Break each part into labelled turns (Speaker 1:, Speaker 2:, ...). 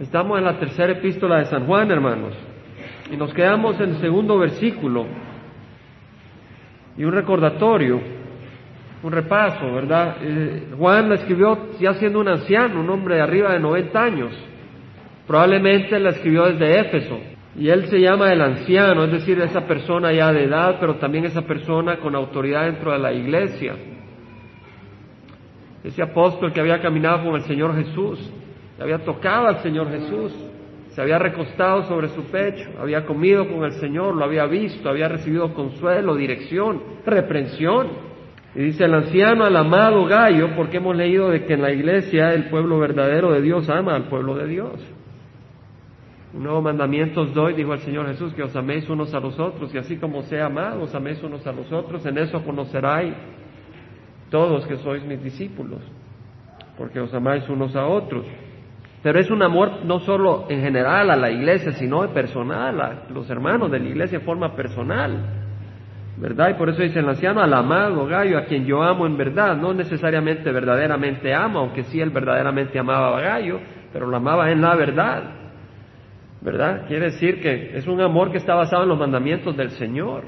Speaker 1: Estamos en la tercera epístola de San Juan, hermanos, y nos quedamos en el segundo versículo y un recordatorio, un repaso, ¿verdad? Eh, Juan la escribió ya siendo un anciano, un hombre de arriba de 90 años. Probablemente la escribió desde Éfeso. Y él se llama el anciano, es decir, esa persona ya de edad, pero también esa persona con autoridad dentro de la iglesia. Ese apóstol que había caminado con el Señor Jesús, que había tocado al Señor Jesús, se había recostado sobre su pecho, había comido con el Señor, lo había visto, había recibido consuelo, dirección, reprensión. Y dice el anciano al amado Gallo, porque hemos leído de que en la iglesia el pueblo verdadero de Dios ama al pueblo de Dios. Un nuevo mandamiento os doy, dijo el Señor Jesús, que os améis unos a los otros, y así como sea amado, os améis unos a los otros, en eso conoceráis todos que sois mis discípulos, porque os amáis unos a otros. Pero es un amor no solo en general a la iglesia, sino personal, a los hermanos de la iglesia en forma personal. ¿Verdad? Y por eso dice el anciano al amado Gallo, a quien yo amo en verdad, no necesariamente verdaderamente amo, aunque sí él verdaderamente amaba a Gallo, pero lo amaba en la verdad. ¿Verdad? Quiere decir que es un amor que está basado en los mandamientos del Señor,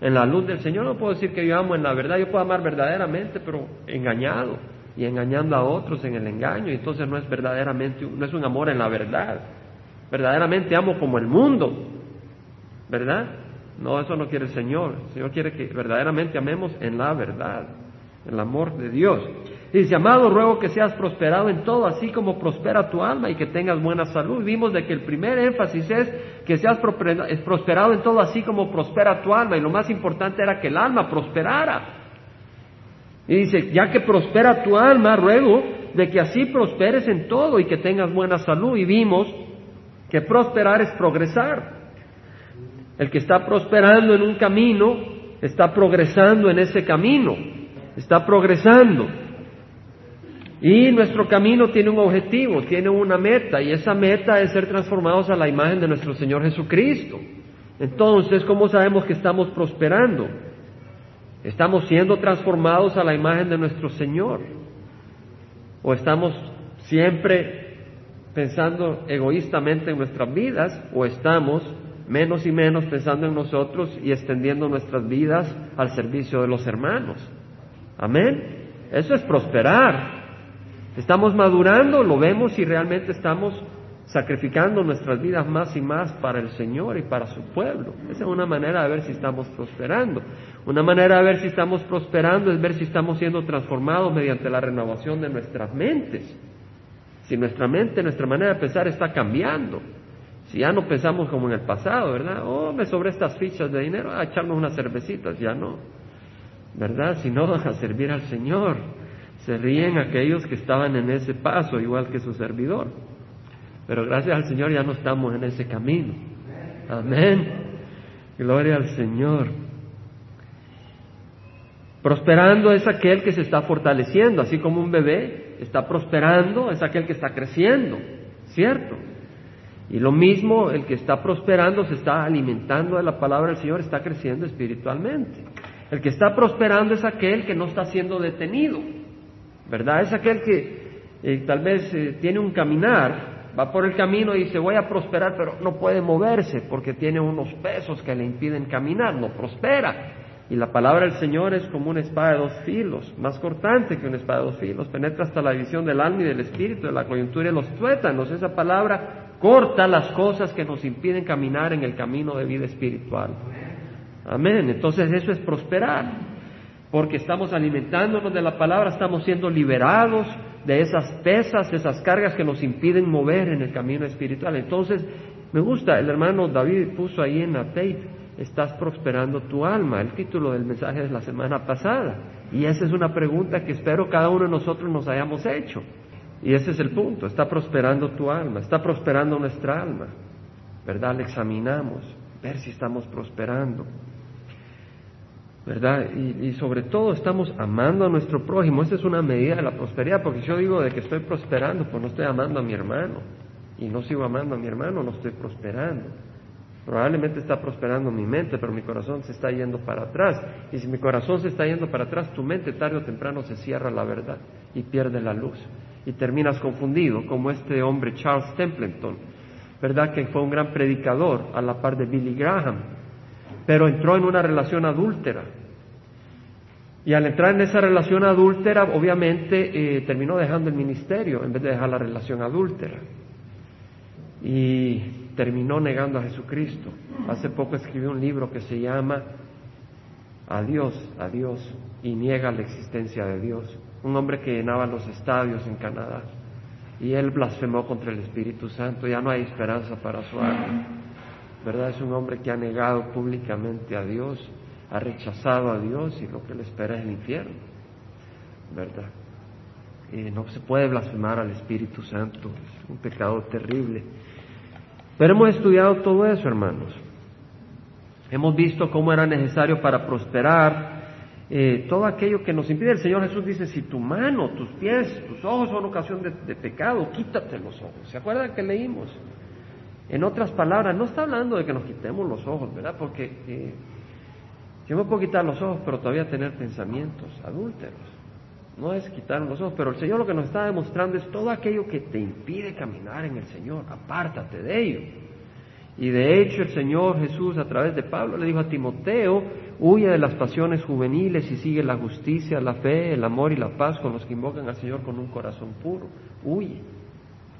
Speaker 1: en la luz del Señor. No puedo decir que yo amo en la verdad, yo puedo amar verdaderamente, pero engañado y engañando a otros en el engaño. Entonces no es verdaderamente, no es un amor en la verdad. Verdaderamente amo como el mundo, ¿verdad? No, eso no quiere el Señor. El Señor quiere que verdaderamente amemos en la verdad, el amor de Dios. Dice, amado, ruego que seas prosperado en todo, así como prospera tu alma y que tengas buena salud. Vimos de que el primer énfasis es que seas prosperado en todo, así como prospera tu alma. Y lo más importante era que el alma prosperara. Y dice, ya que prospera tu alma, ruego de que así prosperes en todo y que tengas buena salud. Y vimos que prosperar es progresar. El que está prosperando en un camino, está progresando en ese camino, está progresando. Y nuestro camino tiene un objetivo, tiene una meta, y esa meta es ser transformados a la imagen de nuestro Señor Jesucristo. Entonces, ¿cómo sabemos que estamos prosperando? ¿Estamos siendo transformados a la imagen de nuestro Señor? ¿O estamos siempre pensando egoístamente en nuestras vidas? ¿O estamos menos y menos pensando en nosotros y extendiendo nuestras vidas al servicio de los hermanos? Amén. Eso es prosperar. Estamos madurando, lo vemos y realmente estamos sacrificando nuestras vidas más y más para el Señor y para su pueblo. Esa es una manera de ver si estamos prosperando. Una manera de ver si estamos prosperando es ver si estamos siendo transformados mediante la renovación de nuestras mentes. Si nuestra mente, nuestra manera de pensar está cambiando. Si ya no pensamos como en el pasado, ¿verdad? Oh, me sobre estas fichas de dinero, a echarnos unas cervecitas, ya no. ¿Verdad? Sino a servir al Señor. Se ríen aquellos que estaban en ese paso, igual que su servidor. Pero gracias al Señor ya no estamos en ese camino. Amén. Gloria al Señor. Prosperando es aquel que se está fortaleciendo, así como un bebé está prosperando, es aquel que está creciendo, ¿cierto? Y lo mismo, el que está prosperando se está alimentando de la palabra del Señor, está creciendo espiritualmente. El que está prosperando es aquel que no está siendo detenido, ¿verdad? Es aquel que eh, tal vez eh, tiene un caminar, va por el camino y dice voy a prosperar, pero no puede moverse porque tiene unos pesos que le impiden caminar, no prospera. Y la palabra del Señor es como una espada de dos filos, más cortante que una espada de dos filos, penetra hasta la división del alma y del espíritu, de la coyuntura y los tuétanos. Esa palabra corta las cosas que nos impiden caminar en el camino de vida espiritual. Amén. Entonces eso es prosperar, porque estamos alimentándonos de la palabra, estamos siendo liberados de esas pesas, esas cargas que nos impiden mover en el camino espiritual. Entonces, me gusta, el hermano David puso ahí en la tape, estás prosperando tu alma, el título del mensaje de la semana pasada. Y esa es una pregunta que espero cada uno de nosotros nos hayamos hecho. Y ese es el punto, está prosperando tu alma, está prosperando nuestra alma, ¿verdad? Le examinamos, ver si estamos prosperando, ¿verdad? Y, y, sobre todo estamos amando a nuestro prójimo, esa es una medida de la prosperidad, porque si yo digo de que estoy prosperando, pues no estoy amando a mi hermano, y no sigo amando a mi hermano, no estoy prosperando. Probablemente está prosperando mi mente, pero mi corazón se está yendo para atrás. Y si mi corazón se está yendo para atrás, tu mente tarde o temprano se cierra la verdad y pierde la luz. y terminas confundido, como este hombre Charles Templeton, ¿verdad? Que fue un gran predicador a la par de Billy Graham, pero entró en una relación adúltera. Y al entrar en esa relación adúltera, obviamente eh, terminó dejando el ministerio en vez de dejar la relación adúltera. Y terminó negando a Jesucristo. Hace poco escribió un libro que se llama Adiós, adiós, y niega la existencia de Dios. Un hombre que llenaba los estadios en Canadá. Y él blasfemó contra el Espíritu Santo. Ya no hay esperanza para su alma. ¿Verdad? Es un hombre que ha negado públicamente a Dios, ha rechazado a Dios y lo que le espera es el infierno. ¿Verdad? Y no se puede blasfemar al Espíritu Santo. Es un pecado terrible. Pero hemos estudiado todo eso, hermanos. Hemos visto cómo era necesario para prosperar eh, todo aquello que nos impide. El Señor Jesús dice, si tu mano, tus pies, tus ojos son ocasión de, pecado, quítate los ojos. ¿Se acuerdan que leímos? En otras palabras, no está hablando de que nos quitemos los ojos, ¿verdad? Porque eh, yo me puedo quitar los ojos, pero todavía tener pensamientos adúlteros. No es quitar los ojos, pero el Señor lo que nos está demostrando es todo aquello que te impide caminar en el Señor. Apártate de ello. Y de hecho el Señor Jesús a través de Pablo le dijo a Timoteo, huye de las pasiones juveniles y sigue la justicia, la fe, el amor y la paz con los que invocan al Señor con un corazón puro. Huye,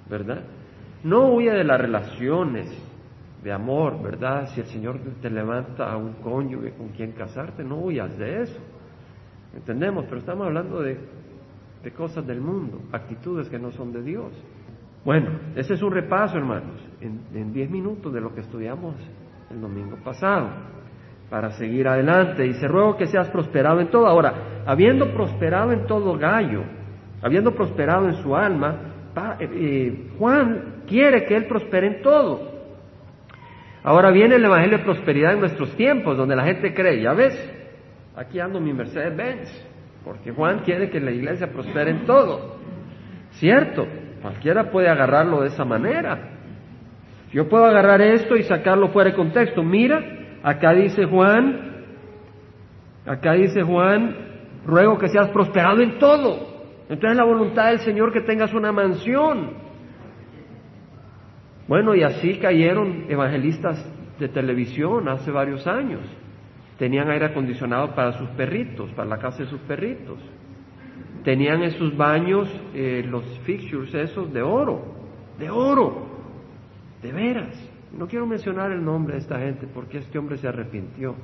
Speaker 1: ¿verdad? No huye de las relaciones de amor, ¿verdad? Si el Señor te levanta a un cónyuge con quien casarte, no huyas de eso. Entendemos, pero estamos hablando de, cosas del mundo, actitudes que no son de Dios. Bueno, ese es un repaso, hermanos, en diez minutos de lo que estudiamos el domingo pasado, para seguir adelante. Y se ruego que seas prosperado en todo. Ahora, habiendo prosperado en todo gallo, habiendo prosperado en su alma, eh, Juan quiere que él prospere en todo. Ahora viene el Evangelio de Prosperidad en nuestros tiempos, donde la gente cree, ya ves, aquí ando mi Mercedes Benz, porque Juan quiere que la iglesia prospere en todo. ¿Cierto? Cualquiera puede agarrarlo de esa manera. Yo puedo agarrar esto y sacarlo fuera de contexto. Mira, acá dice Juan, acá dice Juan, ruego que seas prosperado en todo. Entonces la voluntad del Señor que tengas una mansión. Bueno, y así cayeron evangelistas de televisión hace varios años tenían aire acondicionado para sus perritos, para la casa de sus perritos. Tenían en sus baños eh, los fixtures esos de oro, de oro, de veras. No quiero mencionar el nombre de esta gente porque este hombre se arrepintió.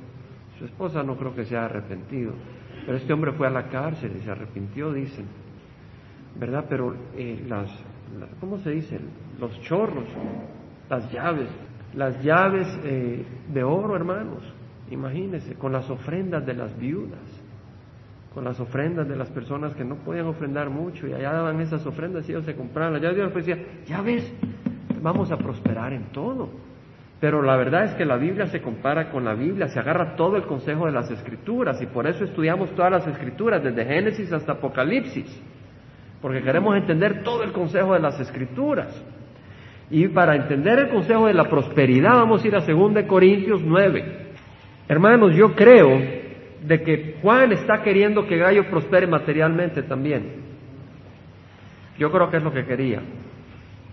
Speaker 1: Su esposa no creo que se haya arrepentido, pero este hombre fue a la cárcel y se arrepintió, dicen. ¿Verdad? Pero eh, las, ¿cómo se dice? Los chorros, las llaves, las llaves eh, de oro, hermanos, Imagínense, con las ofrendas de las viudas, con las ofrendas de las personas que no podían ofrendar mucho y allá daban esas ofrendas y ellos se compraban. Ya Dios decía, ya ves, vamos a prosperar en todo. Pero la verdad es que la Biblia se compara con la Biblia, se agarra todo el consejo de las escrituras y por eso estudiamos todas las escrituras, desde Génesis hasta Apocalipsis, porque queremos entender todo el consejo de las escrituras. Y para entender el consejo de la prosperidad vamos a ir a 2 Corintios 9. Hermanos, yo creo de que Juan está queriendo que Gallo prospere materialmente también. Yo creo que es lo que quería.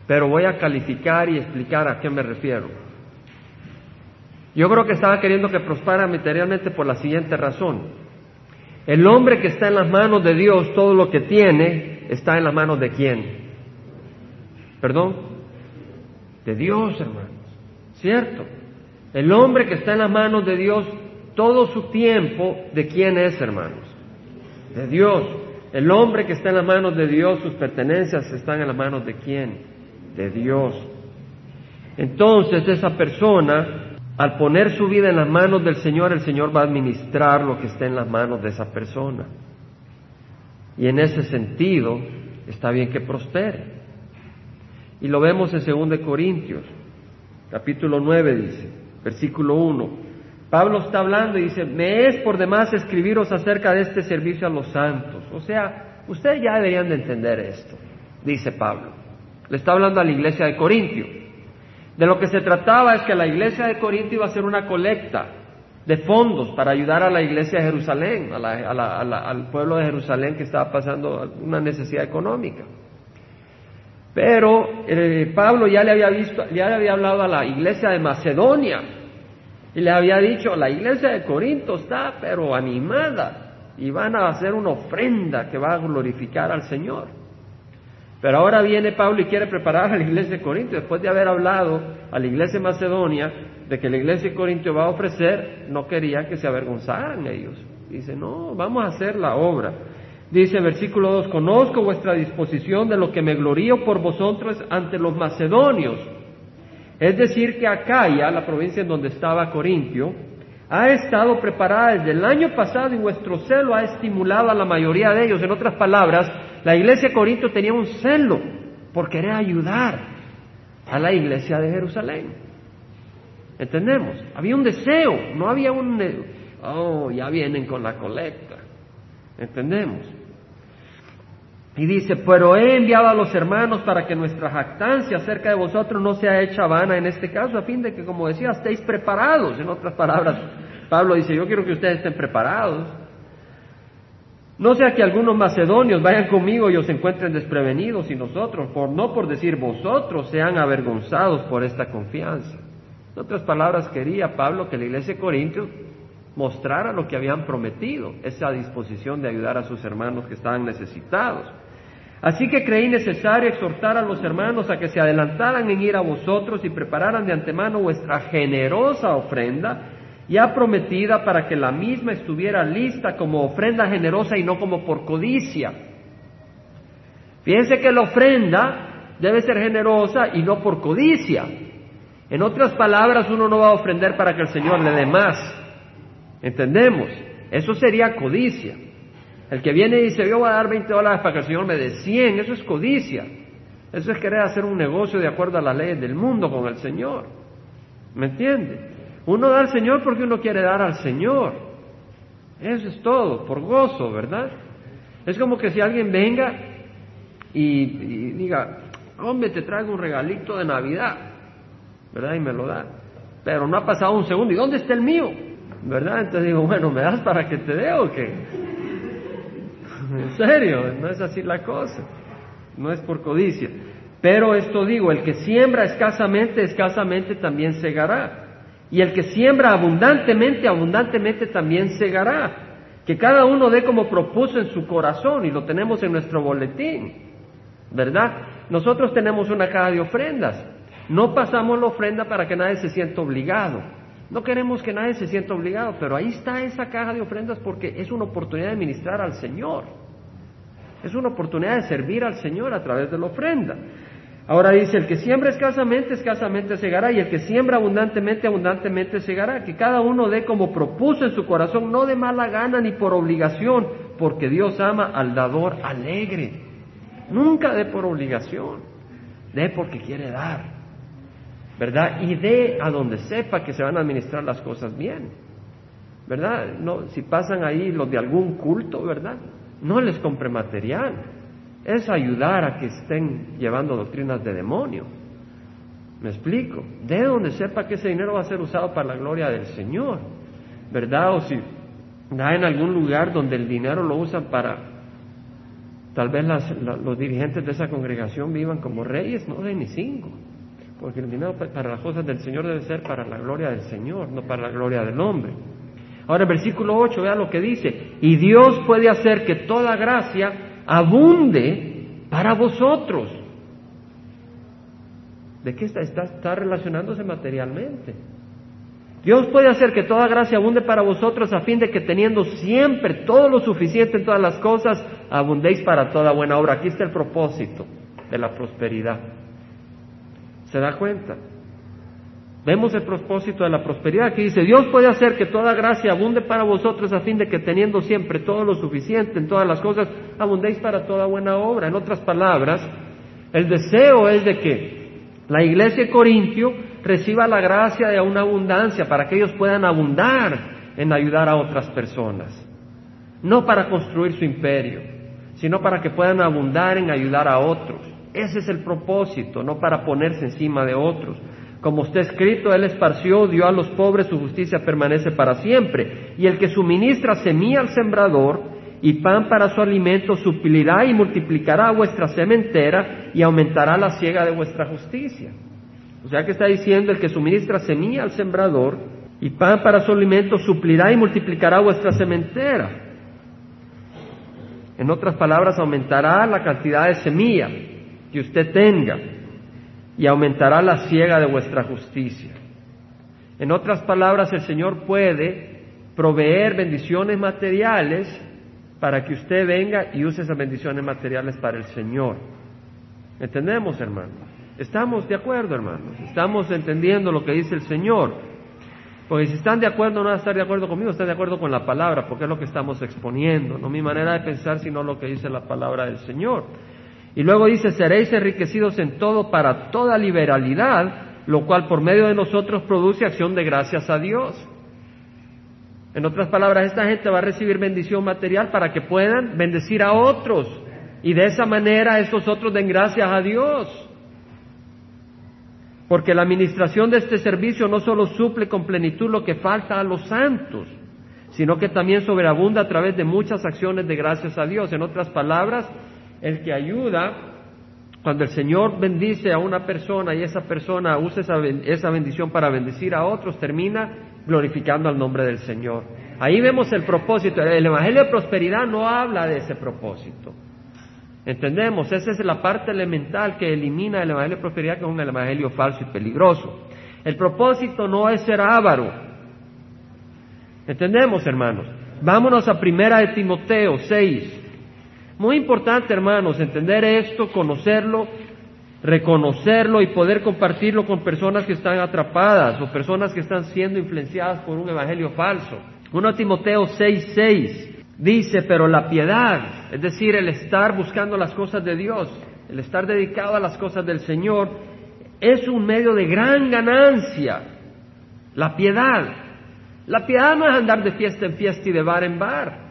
Speaker 1: Pero voy a calificar y explicar a qué me refiero. Yo creo que estaba queriendo que prospera materialmente por la siguiente razón. El hombre que está en las manos de Dios, todo lo que tiene, está en las manos de quién? ¿Perdón? De Dios, hermanos. ¿Cierto? El hombre que está en las manos de Dios, todo su tiempo, ¿de quién es, hermanos? De Dios. El hombre que está en las manos de Dios, sus pertenencias están en las manos de quién? De Dios. Entonces esa persona, al poner su vida en las manos del Señor, el Señor va a administrar lo que está en las manos de esa persona. Y en ese sentido, está bien que prospere. Y lo vemos en 2 Corintios, capítulo 9 dice, versículo 1. Pablo está hablando y dice, me es por demás escribiros acerca de este servicio a los santos. O sea, ustedes ya deberían de entender esto, dice Pablo. Le está hablando a la iglesia de Corintio. De lo que se trataba es que la iglesia de Corintio iba a hacer una colecta de fondos para ayudar a la iglesia de Jerusalén, al pueblo de Jerusalén que estaba pasando una necesidad económica. Pero eh, Pablo ya le había visto, ya le había hablado a la iglesia de Macedonia y le había dicho, la iglesia de Corinto está pero animada y van a hacer una ofrenda que va a glorificar al Señor. Pero ahora viene Pablo y quiere preparar a la iglesia de Corinto, después de haber hablado a la iglesia de Macedonia de que la iglesia de Corinto va a ofrecer, no quería que se avergonzaran ellos. Dice, no, vamos a hacer la obra. Dice versículo 2, conozco vuestra disposición de lo que me glorío por vosotros ante los macedonios. Es decir, que Acaya, la provincia en donde estaba Corintio, ha estado preparada desde el año pasado y vuestro celo ha estimulado a la mayoría de ellos. En otras palabras, la iglesia de Corinto tenía un celo por querer ayudar a la iglesia de Jerusalén. ¿Entendemos? Había un deseo, no había un, oh, ya vienen con la colecta. ¿Entendemos? Y dice, pero he enviado a los hermanos para que nuestra jactancia acerca de vosotros no sea hecha vana en este caso, a fin de que, como decía, estéis preparados. En otras palabras, Pablo dice, yo quiero que ustedes estén preparados. No sea que algunos macedonios vayan conmigo y os encuentren desprevenidos y nosotros, por no por decir vosotros, sean avergonzados por esta confianza. En otras palabras, quería Pablo que la iglesia de Corintios mostrara lo que habían prometido, esa disposición de ayudar a sus hermanos que estaban necesitados. Así que creí necesario exhortar a los hermanos a que se adelantaran en ir a vosotros y prepararan de antemano vuestra generosa ofrenda, ya prometida para que la misma estuviera lista como ofrenda generosa y no como por codicia. Fíjense que la ofrenda debe ser generosa y no por codicia. En otras palabras, uno no va a ofrender para que el Señor le dé más. ¿Entendemos? Eso sería codicia. El que viene y dice, yo voy a dar 20 dólares para que el Señor me dé 100, eso es codicia. Eso es querer hacer un negocio de acuerdo a las leyes del mundo con el Señor. ¿Me entiende? Uno da al Señor porque uno quiere dar al Señor. Eso es todo, por gozo, ¿verdad? Es como que si alguien venga y, diga, hombre, te traigo un regalito de Navidad, ¿verdad? Y me lo da. Pero no ha pasado un segundo, ¿y dónde está el mío? ¿Verdad? Entonces digo, bueno, ¿me das para que te dé o qué? En serio, no es así la cosa. No es por codicia. Pero esto digo, el que siembra escasamente, escasamente también segará. Y el que siembra abundantemente, abundantemente también segará. Que cada uno dé como propuso en su corazón, y lo tenemos en nuestro boletín. ¿Verdad? Nosotros tenemos una caja de ofrendas. No pasamos la ofrenda para que nadie se sienta obligado. No queremos que nadie se sienta obligado, pero ahí está esa caja de ofrendas porque es una oportunidad de ministrar al Señor. Es una oportunidad de servir al Señor a través de la ofrenda. Ahora dice, el que siembra escasamente, escasamente segará, y el que siembra abundantemente, abundantemente segará. Que cada uno dé como propuso en su corazón, no de mala gana ni por obligación, porque Dios ama al dador alegre. Nunca dé por obligación, dé porque quiere dar. ¿verdad? Y dé a donde sepa que se van a administrar las cosas bien, ¿verdad? No, si pasan ahí los de algún culto, ¿verdad? No les compre material, es ayudar a que estén llevando doctrinas de demonio. ¿Me explico? De donde sepa que ese dinero va a ser usado para la gloria del Señor, ¿verdad? O si da en algún lugar donde el dinero lo usan para, tal vez los dirigentes de esa congregación vivan como reyes, no de ni cinco porque el dinero para las cosas del Señor debe ser para la gloria del Señor, no para la gloria del hombre. Ahora el versículo 8, vea lo que dice, y Dios puede hacer que toda gracia abunde para vosotros. ¿De qué está? Está, está relacionándose materialmente. Dios puede hacer que toda gracia abunde para vosotros a fin de que teniendo siempre todo lo suficiente en todas las cosas, abundéis para toda buena obra. Aquí está el propósito de la prosperidad. ¿Se da cuenta? Vemos el propósito de la prosperidad que dice, Dios puede hacer que toda gracia abunde para vosotros a fin de que teniendo siempre todo lo suficiente en todas las cosas, abundéis para toda buena obra. En otras palabras, el deseo es de que la iglesia de Corintio reciba la gracia de una abundancia para que ellos puedan abundar en ayudar a otras personas. No para construir su imperio, sino para que puedan abundar en ayudar a otros. Ese es el propósito, no para ponerse encima de otros. Como está escrito, Él esparció, dio a los pobres, su justicia permanece para siempre. Y el que suministra semilla al sembrador y pan para su alimento, suplirá y multiplicará vuestra sementera y aumentará la siega de vuestra justicia. O sea que está diciendo el que suministra semilla al sembrador y pan para su alimento, suplirá y multiplicará vuestra sementera. En otras palabras, aumentará la cantidad de semilla que usted tenga y aumentará la siega de vuestra justicia. En otras palabras, el Señor puede proveer bendiciones materiales para que usted venga y use esas bendiciones materiales para el Señor. ¿Entendemos, hermanos? ¿Estamos de acuerdo, hermanos? ¿Estamos entendiendo lo que dice el Señor? Porque si están de acuerdo, no van a estar de acuerdo conmigo, están de acuerdo con la palabra, porque es lo que estamos exponiendo, no mi manera de pensar, sino lo que dice la palabra del Señor. Y luego dice, seréis enriquecidos en todo para toda liberalidad, lo cual por medio de nosotros produce acción de gracias a Dios. En otras palabras, esta gente va a recibir bendición material para que puedan bendecir a otros. Y de esa manera estos otros den gracias a Dios. Porque la administración de este servicio no solo suple con plenitud lo que falta a los santos, sino que también sobreabunda a través de muchas acciones de gracias a Dios. En otras palabras, el que ayuda, cuando el Señor bendice a una persona y esa persona usa esa, esa bendición para bendecir a otros, termina glorificando al nombre del Señor. Ahí vemos el propósito. El Evangelio de Prosperidad no habla de ese propósito. ¿Entendemos? Esa es la parte elemental que elimina el Evangelio de Prosperidad, que es un Evangelio falso y peligroso. El propósito no es ser avaro. ¿Entendemos, hermanos? Vámonos a primera de Timoteo 6. Muy importante, hermanos, entender esto, conocerlo reconocerlo y poder compartirlo con personas que están atrapadas o personas que están siendo influenciadas por un evangelio falso. 1 Timoteo 6:6 dice, pero la piedad, es decir, el estar buscando las cosas de Dios, el estar dedicado a las cosas del Señor, es un medio de gran ganancia. La piedad. La piedad no es andar de fiesta en fiesta y de bar en bar,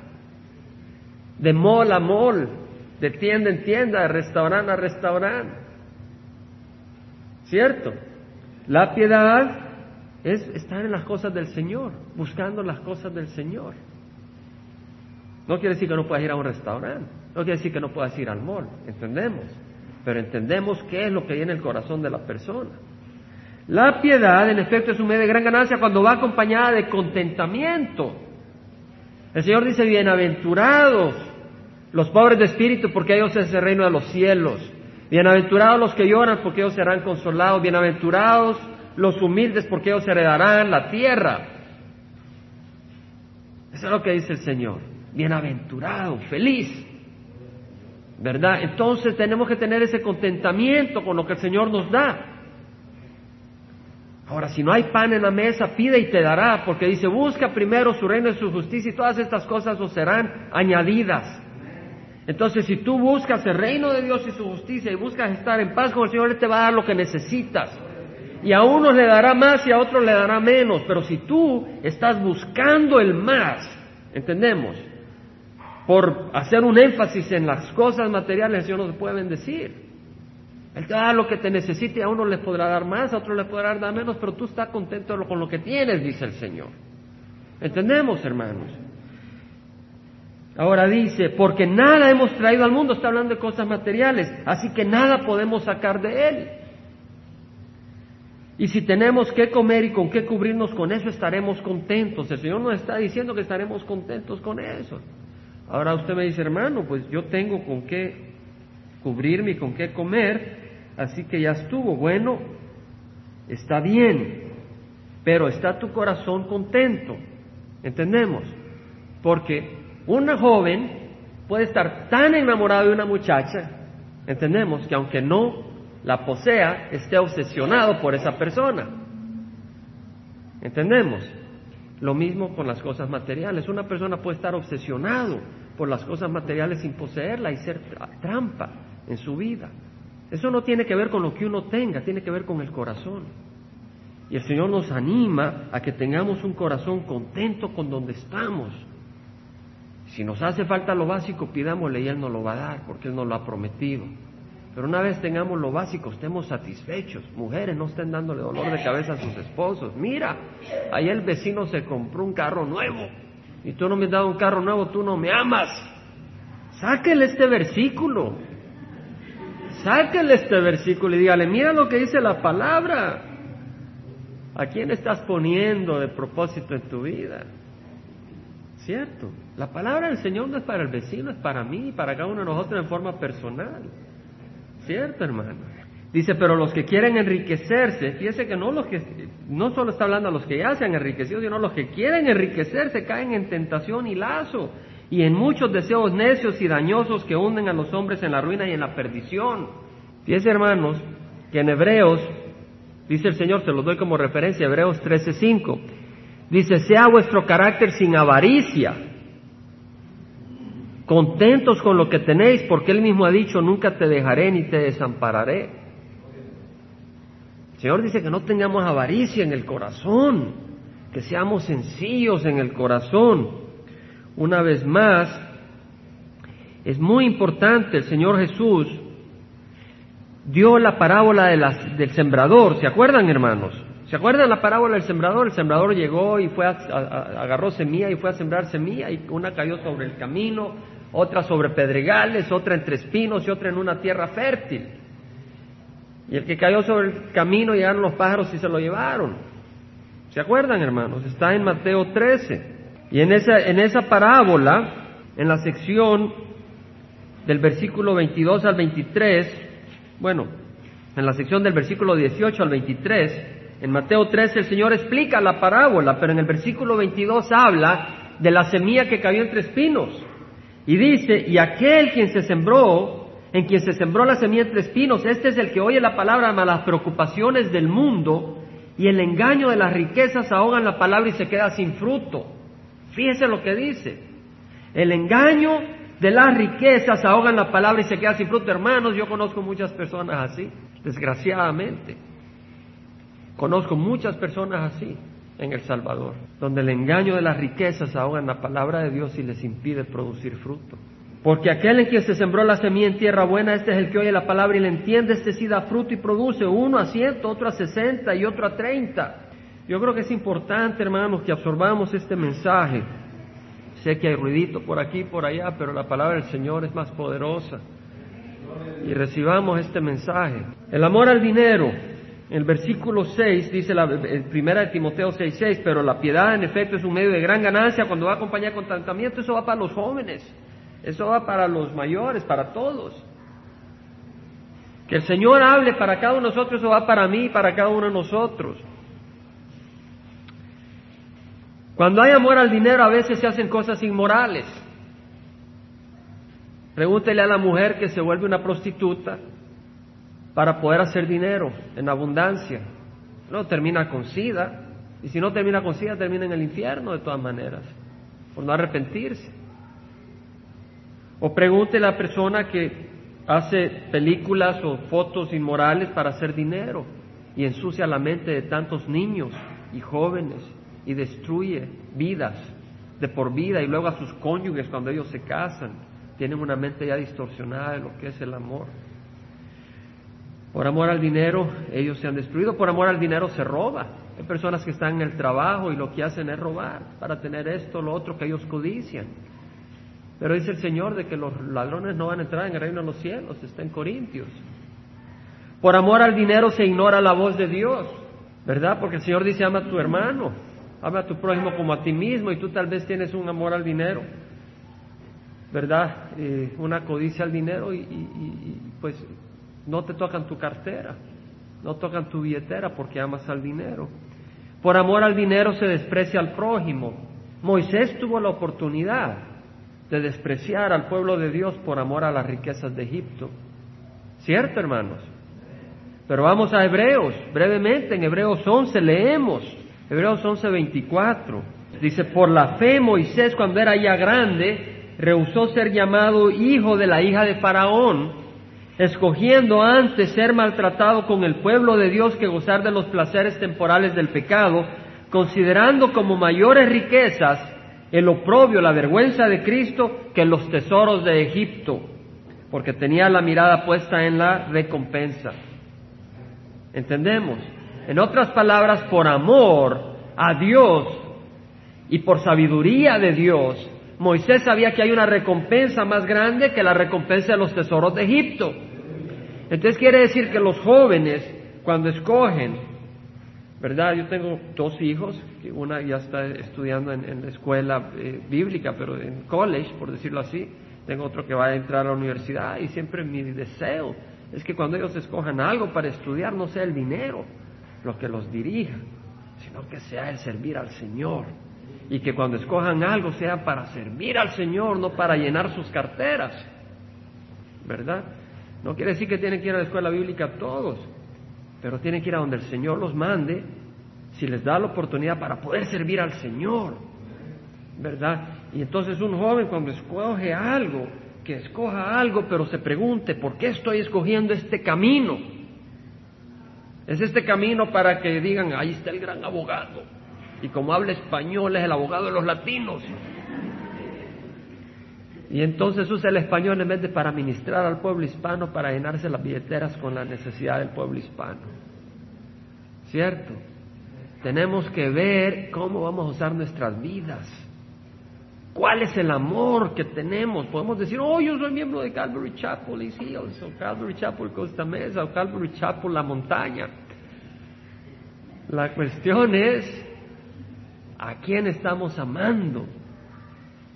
Speaker 1: de mall a mall, de tienda en tienda, de restaurante a restaurante. ¿Cierto? La piedad es estar en las cosas del Señor, buscando las cosas del Señor. No quiere decir que no puedas ir a un restaurante, no quiere decir que no puedas ir al mall, entendemos, pero entendemos qué es lo que hay en el corazón de la persona. La piedad, en efecto, es un medio de gran ganancia cuando va acompañada de contentamiento. El Señor dice, bienaventurados los pobres de espíritu, porque ellos es el reino de los cielos. Bienaventurados los que lloran porque ellos serán consolados. Bienaventurados los humildes porque ellos heredarán la tierra. Eso es lo que dice el Señor. Bienaventurado, feliz. ¿Verdad? Entonces tenemos que tener ese contentamiento con lo que el Señor nos da. Ahora, si no hay pan en la mesa, pide y te dará, porque dice, busca primero su reino y su justicia y todas estas cosas os serán añadidas. Entonces, si tú buscas el reino de Dios y su justicia y buscas estar en paz con el Señor, Él te va a dar lo que necesitas. Y a unos le dará más y a otros le dará menos. Pero si tú estás buscando el más, ¿entendemos? Por hacer un énfasis en las cosas materiales, el Señor no te puede bendecir. Él te va a dar lo que te necesite y a unos les podrá dar más, a otros les podrá dar menos, pero tú estás contento con lo que tienes, dice el Señor. ¿Entendemos, hermanos? Ahora dice, porque nada hemos traído al mundo, está hablando de cosas materiales, así que nada podemos sacar de él. Y si tenemos que comer y con qué cubrirnos con eso, estaremos contentos. El Señor nos está diciendo que estaremos contentos con eso. Ahora usted me dice, hermano, pues yo tengo con qué cubrirme y con qué comer, así que ya estuvo. Bueno, está bien, pero está tu corazón contento. ¿Entendemos? Porque una joven puede estar tan enamorada de una muchacha, entendemos que aunque no la posea, esté obsesionado por esa persona. ¿Entendemos? Lo mismo con las cosas materiales. Una persona puede estar obsesionado por las cosas materiales sin poseerla y ser trampa en su vida. Eso no tiene que ver con lo que uno tenga, tiene que ver con el corazón. Y el Señor nos anima a que tengamos un corazón contento con donde estamos, si nos hace falta lo básico, pidámosle y Él nos lo va a dar, porque Él nos lo ha prometido. Pero una vez tengamos lo básico, estemos satisfechos. Mujeres, no estén dándole dolor de cabeza a sus esposos. Mira, ahí el vecino se compró un carro nuevo y tú no me has dado un carro nuevo, tú no me amas. Sáquele este versículo. Sáquele este versículo y dígale, mira lo que dice la palabra. ¿A quién estás poniendo de propósito en tu vida? ¿Cierto? La palabra del Señor no es para el vecino, es para mí, para cada uno de nosotros en forma personal. ¿Cierto, hermano? Dice, pero los que quieren enriquecerse, fíjese que no los que, no solo está hablando a los que ya se han enriquecido, sino los que quieren enriquecerse caen en tentación y lazo y en muchos deseos necios y dañosos que hunden a los hombres en la ruina y en la perdición. Fíjese, hermanos, que en Hebreos, dice el Señor, se los doy como referencia, Hebreos 13:5, dice, sea vuestro carácter sin avaricia, contentos con lo que tenéis, porque Él mismo ha dicho, nunca te dejaré ni te desampararé. El Señor dice que no tengamos avaricia en el corazón, que seamos sencillos en el corazón. Una vez más, es muy importante, el Señor Jesús dio la parábola del sembrador, ¿se acuerdan hermanos? ¿Se acuerdan la parábola del sembrador? El sembrador llegó y fue agarró semilla y fue a sembrar semilla y una cayó sobre el camino, otra sobre pedregales, otra entre espinos y otra en una tierra fértil. Y el que cayó sobre el camino llegaron los pájaros y se lo llevaron. ¿Se acuerdan, hermanos? Está en Mateo 13. Y en esa, en esa parábola, en la sección del versículo 22 al 23, bueno, en la sección del versículo 18 al 23, en Mateo 13 el Señor explica la parábola, pero en el versículo 22 habla de la semilla que cayó entre espinos. Y dice, y aquel quien se sembró en quien se sembró la semilla entre espinos, este es el que oye la palabra, mas las preocupaciones del mundo y el engaño de las riquezas ahogan la palabra y se queda sin fruto. Fíjese lo que dice. El engaño de las riquezas ahogan la palabra y se queda sin fruto. Hermanos, yo conozco muchas personas así, desgraciadamente. Conozco muchas personas así en El Salvador, donde el engaño de las riquezas ahogan la palabra de Dios y les impide producir fruto. Porque aquel en quien se sembró la semilla en tierra buena, este es el que oye la palabra y le entiende, este sí da fruto y produce uno a ciento, otro a sesenta y otro a treinta. Yo creo que es importante, hermanos, que absorbamos este mensaje. Sé que hay ruidito por aquí y por allá, pero la palabra del Señor es más poderosa. Y recibamos este mensaje. El amor al dinero, el versículo 6 dice la primera de Timoteo 6:6, pero la piedad en efecto es un medio de gran ganancia cuando va acompañada con tratamiento, eso va para los jóvenes. Eso va para los mayores, para todos. Que el Señor hable para cada uno de nosotros, eso va para mí para cada uno de nosotros. Cuando hay amor al dinero a veces se hacen cosas inmorales. Pregúntele a la mujer que se vuelve una prostituta para poder hacer dinero en abundancia. No, termina con sida. Y si no termina con sida, termina en el infierno de todas maneras, por no arrepentirse. O pregunte a la persona que hace películas o fotos inmorales para hacer dinero y ensucia la mente de tantos niños y jóvenes y destruye vidas de por vida y luego a sus cónyuges cuando ellos se casan tienen una mente ya distorsionada de lo que es el amor. Por amor al dinero ellos se han destruido, por amor al dinero se roba. Hay personas que están en el trabajo y lo que hacen es robar para tener esto, lo otro que ellos codician. Pero dice el Señor de que los ladrones no van a entrar en el reino de los cielos, está en Corintios. Por amor al dinero se ignora la voz de Dios, ¿verdad? Porque el Señor dice, ama a tu hermano, ama a tu prójimo como a ti mismo y tú tal vez tienes un amor al dinero, ¿verdad? Eh, una codicia al dinero y, y pues no te tocan tu cartera, no tocan tu billetera porque amas al dinero. Por amor al dinero se desprecia al prójimo. Moisés tuvo la oportunidad de despreciar al pueblo de Dios por amor a las riquezas de Egipto. ¿Cierto, hermanos? Pero vamos a Hebreos, brevemente, en Hebreos 11 leemos, Hebreos 11, 24. Dice, por la fe Moisés cuando era ya grande, rehusó ser llamado hijo de la hija de Faraón, escogiendo antes ser maltratado con el pueblo de Dios que gozar de los placeres temporales del pecado, considerando como mayores riquezas el oprobio, la vergüenza de Cristo que los tesoros de Egipto, porque tenía la mirada puesta en la recompensa. ¿Entendemos? En otras palabras, por amor a Dios y por sabiduría de Dios, Moisés sabía que hay una recompensa más grande que la recompensa de los tesoros de Egipto. Entonces quiere decir que los jóvenes, cuando escogen, ¿verdad? Yo tengo dos hijos, una ya está estudiando en, la escuela eh, bíblica, pero en college, por decirlo así. Tengo otro que va a entrar a la universidad y siempre mi deseo es que cuando ellos escojan algo para estudiar no sea el dinero lo que los dirija, sino que sea el servir al Señor. Y que cuando escojan algo sea para servir al Señor, no para llenar sus carteras. ¿Verdad? No quiere decir que tienen que ir a la escuela bíblica todos, pero tienen que ir a donde el Señor los mande, si les da la oportunidad para poder servir al Señor. ¿Verdad? Y entonces un joven cuando escoge algo, que escoja algo, pero se pregunte, ¿por qué estoy escogiendo este camino? Es este camino para que digan, ahí está el gran abogado. Y como habla español, es el abogado de los latinos. Y entonces usa el español en vez de para ministrar al pueblo hispano, para llenarse las billeteras con la necesidad del pueblo hispano. ¿Cierto? Tenemos que ver cómo vamos a usar nuestras vidas. ¿Cuál es el amor que tenemos? Podemos decir, oh, yo soy miembro de Calvary Chapel East Hills, o Calvary Chapel Costa Mesa, o Calvary Chapel La Montaña. La cuestión es, ¿a quién estamos amando?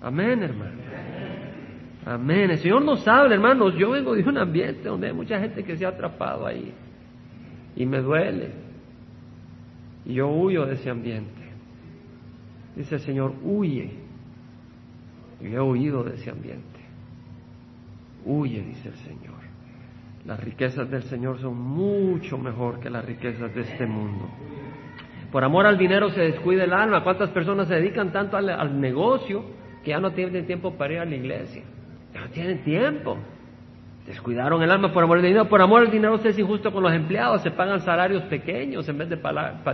Speaker 1: Amén, hermano. Amén. El Señor nos habla, hermanos. Yo vengo de un ambiente donde hay mucha gente que se ha atrapado ahí. Y me duele. Y yo huyo de ese ambiente. Dice el Señor, huye yo he huido de ese ambiente. Huye, dice el Señor. Las riquezas del Señor son mucho mejor que las riquezas de este mundo. Por amor al dinero se descuida el alma. ¿Cuántas personas se dedican tanto al, negocio que ya no tienen tiempo para ir a la iglesia? Tienen tiempo. Descuidaron el alma por amor al dinero. Por amor al dinero se es injusto con los empleados. Se pagan salarios pequeños en vez de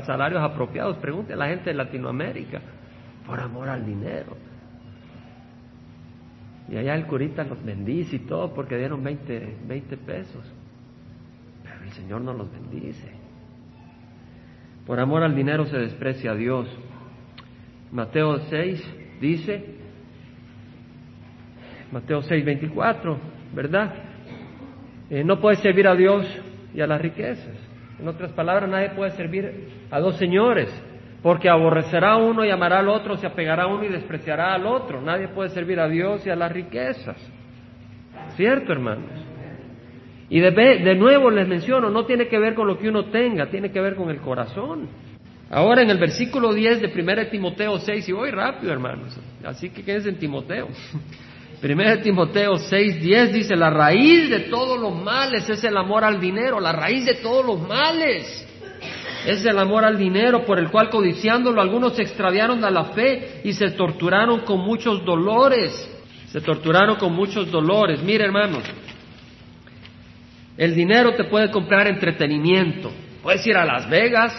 Speaker 1: salarios apropiados. Pregunte a la gente de Latinoamérica. Por amor al dinero. Y allá el curita los bendice y todo porque dieron 20, 20 pesos. Pero el Señor no los bendice. Por amor al dinero se desprecia a Dios. Mateo 6 dice, Mateo 6, 24, ¿verdad? Eh, no puede servir a Dios y a las riquezas. En otras palabras, nadie puede servir a dos señores. Porque aborrecerá a uno y amará al otro, se apegará a uno y despreciará al otro. Nadie puede servir a Dios y a las riquezas. ¿Cierto, hermanos? Y de, de, nuevo les menciono, no tiene que ver con lo que uno tenga, tiene que ver con el corazón. Ahora en el versículo 10 de 1 Timoteo 6, y voy rápido, hermanos, así que quédense en Timoteo. 1 Timoteo 6, 10 dice, la raíz de todos los males es el amor al dinero, la raíz de todos los males es el amor al dinero por el cual codiciándolo algunos se extraviaron de la fe y se torturaron con muchos dolores. Se torturaron con muchos dolores. Mire hermanos, el dinero te puede comprar entretenimiento. Puedes ir a Las Vegas,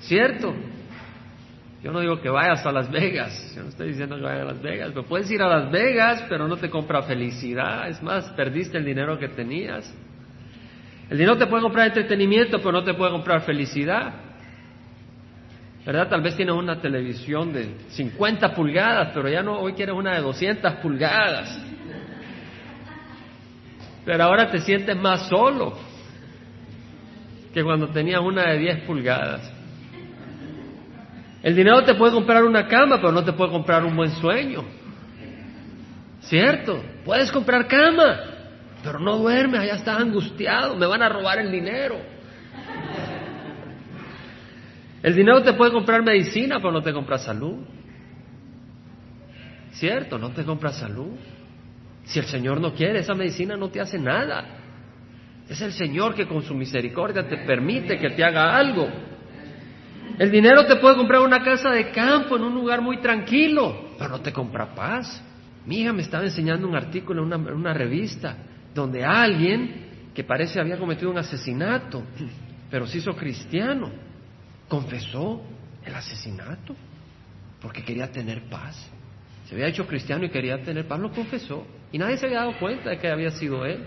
Speaker 1: ¿cierto? Yo no digo que vayas a Las Vegas, yo no estoy diciendo que vayas a Las Vegas, pero puedes ir a Las Vegas, pero no te compra felicidad. Es más, perdiste el dinero que tenías. El dinero te puede comprar entretenimiento, pero no te puede comprar felicidad. ¿Verdad? Tal vez tienes una televisión de 50 pulgadas, pero ya no, hoy quieres una de 200 pulgadas. Pero ahora te sientes más solo que cuando tenías una de 10 pulgadas. El dinero te puede comprar una cama, pero no te puede comprar un buen sueño. ¿Cierto? Puedes comprar cama, pero no duerme, allá está angustiado, me van a robar el dinero. El dinero te puede comprar medicina, pero no te compra salud. ¿Cierto? No te compra salud. Si el Señor no quiere, esa medicina no te hace nada. Es el Señor que con su misericordia te permite que te haga algo. El dinero te puede comprar una casa de campo en un lugar muy tranquilo, pero no te compra paz. Mi hija me estaba enseñando un artículo en una, revista donde alguien que parece había cometido un asesinato, pero se hizo cristiano, confesó el asesinato porque quería tener paz. Se había hecho cristiano y quería tener paz, lo confesó. Y nadie se había dado cuenta de que había sido él.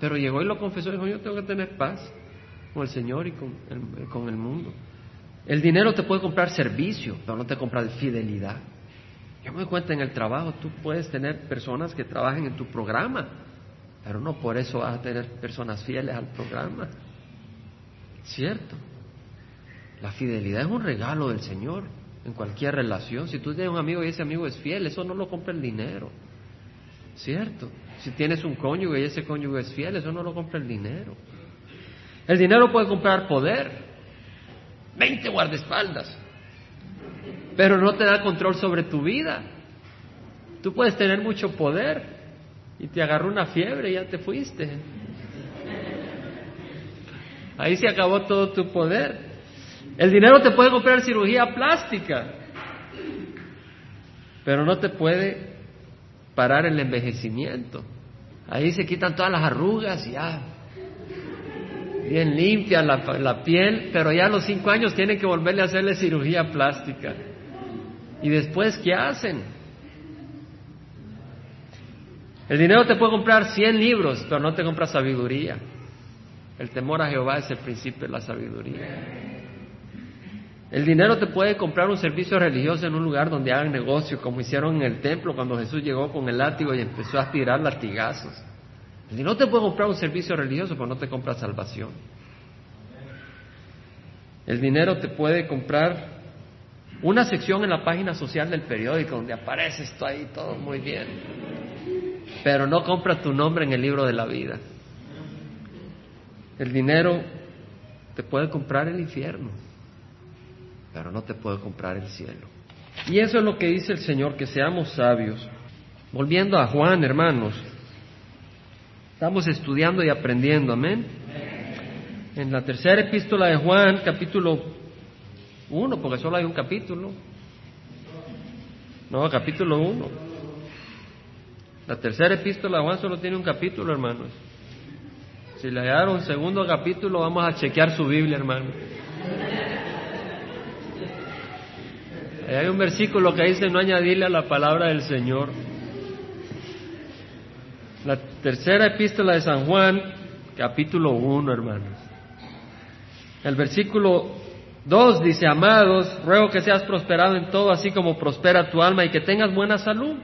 Speaker 1: Pero llegó y lo confesó y dijo, yo tengo que tener paz con el Señor y con el, con el mundo. El dinero te puede comprar servicio, pero no te compra fidelidad. Yo me doy cuenta en el trabajo, tú puedes tener personas que trabajen en tu programa, pero no por eso vas a tener personas fieles al programa. ¿Cierto? La fidelidad es un regalo del Señor en cualquier relación. Si tú tienes un amigo y ese amigo es fiel, eso no lo compra el dinero. ¿Cierto? Si tienes un cónyuge y ese cónyuge es fiel, eso no lo compra el dinero. El dinero puede comprar poder, 20 guardaespaldas, pero no te da control sobre tu vida. Tú puedes tener mucho poder y te agarró una fiebre y ya te fuiste. Ahí se acabó todo tu poder. El dinero te puede comprar cirugía plástica, pero no te puede parar el envejecimiento. Ahí se quitan todas las arrugas, ya bien limpia la, la, piel, pero ya a los cinco años tienen que volverle a hacerle cirugía plástica. ¿Y después qué hacen? El dinero te puede comprar 100 libros, pero no te compra sabiduría. El temor a Jehová es el principio de la sabiduría. El dinero te puede comprar un servicio religioso en un lugar donde hagan negocio, como hicieron en el templo cuando Jesús llegó con el látigo y empezó a tirar latigazos. El dinero te puede comprar un servicio religioso, pero no te compra salvación. El dinero te puede comprar una sección en la página social del periódico donde aparece esto ahí todo muy bien, pero no compra tu nombre en el libro de la vida. El dinero te puede comprar el infierno pero no te puedo comprar el cielo. Y eso es lo que dice el Señor, que seamos sabios. Volviendo a Juan, hermanos, estamos estudiando y aprendiendo, amén. En la tercera epístola de Juan, capítulo 1, porque solo hay un capítulo. No, capítulo 1. La tercera epístola de Juan solo tiene un capítulo, hermanos. Si le un segundo capítulo, vamos a chequear su Biblia, hermano. hay un versículo que dice no añadirle a la palabra del Señor. La tercera epístola de San Juan, capítulo 1, hermanos. El versículo 2 dice, amados, ruego que seas prosperado en todo, así como prospera tu alma y que tengas buena salud.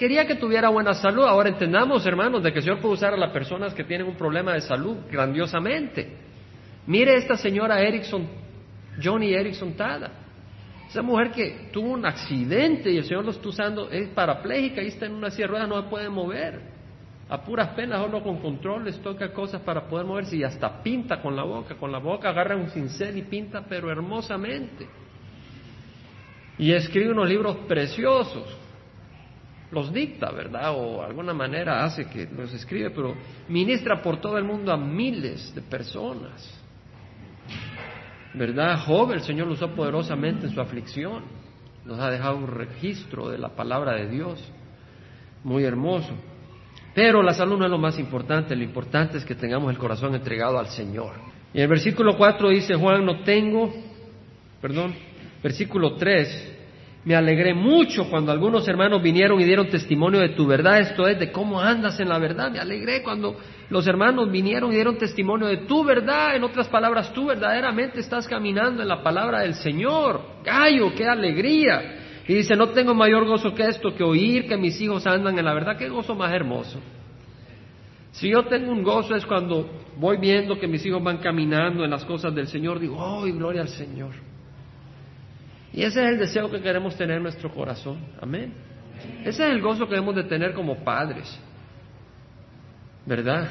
Speaker 1: Quería que tuviera buena salud. Ahora entendamos, hermanos, de que el Señor puede usar a las personas que tienen un problema de salud grandiosamente. Mire esta señora Erickson, Johnny Erickson Tada. Esa mujer que tuvo un accidente y el Señor lo está usando, es parapléjica y está en una silla de ruedas, no se puede mover. A puras penas, solo con control les toca cosas para poder moverse y hasta pinta con la boca. Con la boca agarra un cincel y pinta, pero hermosamente. Y escribe unos libros preciosos. Los dicta, ¿verdad? O de alguna manera hace que los escribe, pero ministra por todo el mundo a miles de personas. ¿verdad? Job, el Señor lo usó poderosamente en su aflicción. Nos ha dejado un registro de la palabra de Dios. Muy hermoso. Pero la salud no es lo más importante, lo importante es que tengamos el corazón entregado al Señor. Y en el versículo 4 dice Juan, no tengo, perdón, versículo 3, me alegré mucho cuando algunos hermanos vinieron y dieron testimonio de tu verdad, esto es, de cómo andas en la verdad. Me alegré cuando los hermanos vinieron y dieron testimonio de tu verdad. En otras palabras, tú verdaderamente estás caminando en la palabra del Señor. Gallo, qué alegría. Y dice, no tengo mayor gozo que esto, que oír que mis hijos andan en la verdad. Qué gozo más hermoso. Si yo tengo un gozo es cuando voy viendo que mis hijos van caminando en las cosas del Señor, digo, ¡oh, gloria al Señor! Y ese es el deseo que queremos tener en nuestro corazón. Amén. Ese es el gozo que debemos de tener como padres. ¿Verdad?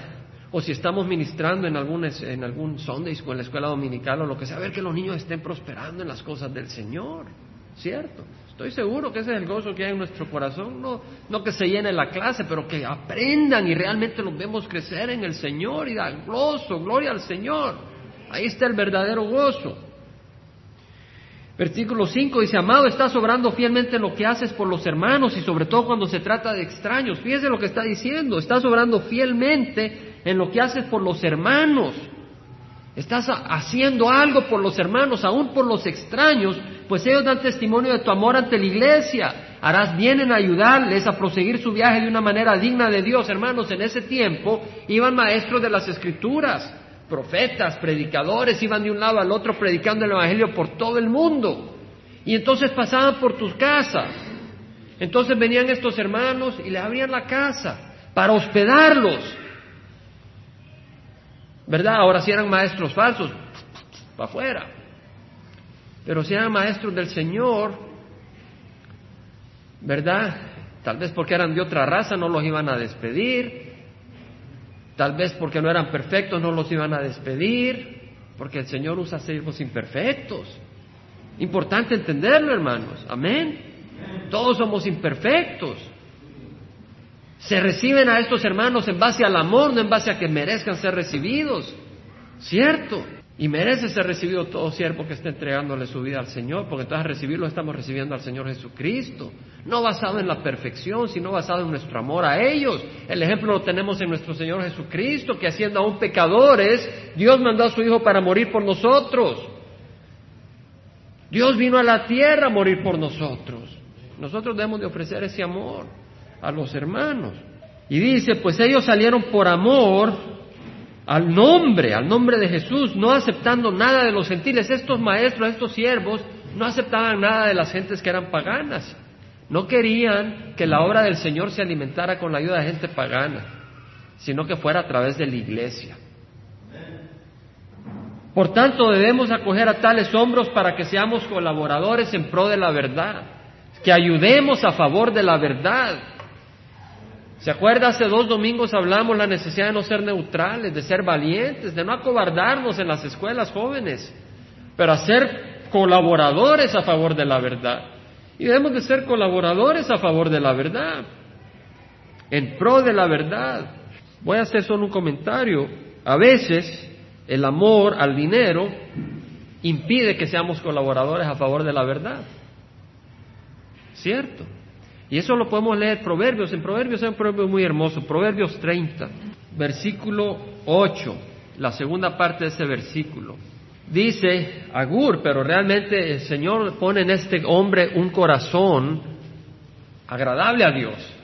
Speaker 1: O si estamos ministrando en algún, en algún Sunday o en la escuela dominical o lo que sea, ver que los niños estén prosperando en las cosas del Señor. ¿Cierto? Estoy seguro que ese es el gozo que hay en nuestro corazón. No, que se llene la clase, pero que aprendan y realmente los vemos crecer en el Señor y dar gozo, gloria al Señor. Ahí está el verdadero gozo. Versículo 5 dice, amado, estás obrando fielmente en lo que haces por los hermanos y sobre todo cuando se trata de extraños. Fíjese lo que está diciendo, estás obrando fielmente en lo que haces por los hermanos. Estás haciendo algo por los hermanos, aún por los extraños, pues ellos dan testimonio de tu amor ante la iglesia. Harás bien en ayudarles a proseguir su viaje de una manera digna de Dios. Hermanos, en ese tiempo iban maestros de las escrituras profetas, predicadores, iban de un lado al otro predicando el Evangelio por todo el mundo. Y entonces pasaban por tus casas. Entonces venían estos hermanos y le abrían la casa para hospedarlos. ¿Verdad? Ahora si eran maestros falsos, para afuera. Pero si eran maestros del Señor, ¿verdad? Tal vez porque eran de otra raza no los iban a despedir. Tal vez porque no eran perfectos no los iban a despedir. Porque el Señor usa siervos imperfectos. Importante entenderlo, hermanos. Amén. Todos somos imperfectos. Se reciben a estos hermanos en base al amor, no en base a que merezcan ser recibidos. ¿Cierto? Y merece ser recibido todo siervo que esté entregándole su vida al Señor, porque entonces recibirlo estamos recibiendo al Señor Jesucristo. No basado en la perfección, sino basado en nuestro amor a ellos. El ejemplo lo tenemos en nuestro Señor Jesucristo, que haciendo aún pecadores, Dios mandó a su Hijo para morir por nosotros. Dios vino a la tierra a morir por nosotros. Nosotros debemos de ofrecer ese amor a los hermanos. Y dice, pues ellos salieron por amor al nombre, al nombre de Jesús, no aceptando nada de los gentiles. Estos maestros, estos siervos, no aceptaban nada de las gentes que eran paganas. No querían que la obra del Señor se alimentara con la ayuda de gente pagana, sino que fuera a través de la iglesia. Por tanto, debemos acoger a tales hombros para que seamos colaboradores en pro de la verdad, que ayudemos a favor de la verdad, ¿Se acuerda? Hace dos domingos hablamos la necesidad de no ser neutrales, de ser valientes, de no acobardarnos en las escuelas jóvenes, pero a ser colaboradores a favor de la verdad. Y debemos de ser colaboradores a favor de la verdad, en pro de la verdad. Voy a hacer solo un comentario. A veces el amor al dinero impide que seamos colaboradores a favor de la verdad. ¿Cierto? Y eso lo podemos leer Proverbios. En Proverbios es un proverbio muy hermoso. Proverbios 30, versículo 8, la segunda parte de ese versículo. Dice Agur, pero realmente el Señor pone en este hombre un corazón agradable a Dios.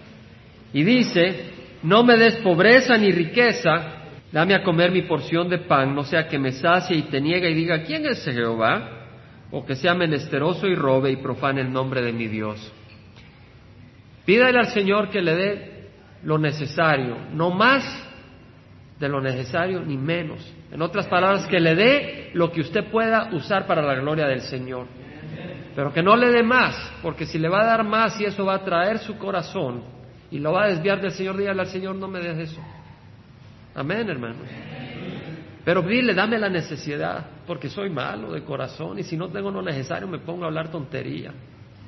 Speaker 1: Y dice, no me des pobreza ni riqueza, dame a comer mi porción de pan, no sea que me sacie y te niegue y diga, ¿quién es Jehová? O que sea menesteroso y robe y profane el nombre de mi Dios. Pídale al Señor que le dé lo necesario, no más de lo necesario ni menos. En otras palabras, que le dé lo que usted pueda usar para la gloria del Señor. Pero que no le dé más, porque si le va a dar más y eso va a traer su corazón y lo va a desviar del Señor, dígale al Señor, no me des eso. Amén, hermanos. Pero dile, dame la necesidad, porque soy malo de corazón y si no tengo lo necesario me pongo a hablar tontería.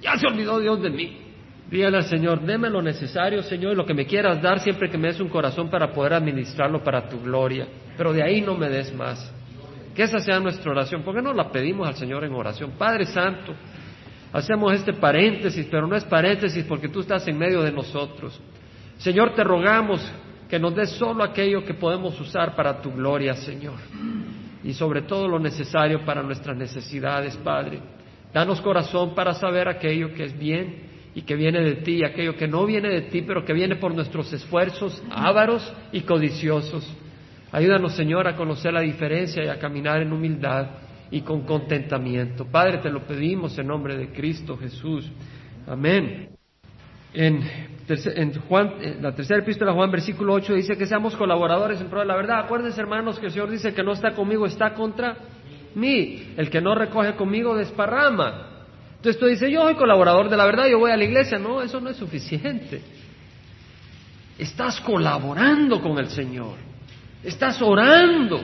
Speaker 1: Ya se olvidó Dios de mí. Dígale al Señor, deme lo necesario, Señor, lo que me quieras dar siempre que me des un corazón para poder administrarlo para tu gloria. Pero de ahí no me des más. Que esa sea nuestra oración. ¿Por qué no la pedimos al Señor en oración? Padre Santo, hacemos este paréntesis, pero no es paréntesis porque tú estás en medio de nosotros. Señor, te rogamos que nos des solo aquello que podemos usar para tu gloria, Señor. Y sobre todo lo necesario para nuestras necesidades, Padre. Danos corazón para saber aquello que es bien y que viene de ti, aquello que no viene de ti, pero que viene por nuestros esfuerzos ávaros y codiciosos. Ayúdanos, Señor, a conocer la diferencia y a caminar en humildad y con contentamiento. Padre, te lo pedimos en nombre de Cristo Jesús. Amén. En, Juan, la tercera epístola Juan, versículo 8, dice que seamos colaboradores en pro de la verdad. Acuérdense, hermanos, que el Señor dice que no está conmigo, está contra mí. El que no recoge conmigo desparrama. Entonces tú dices, yo soy colaborador de la verdad, yo voy a la iglesia. No, eso no es suficiente. Estás colaborando con el Señor. Estás orando.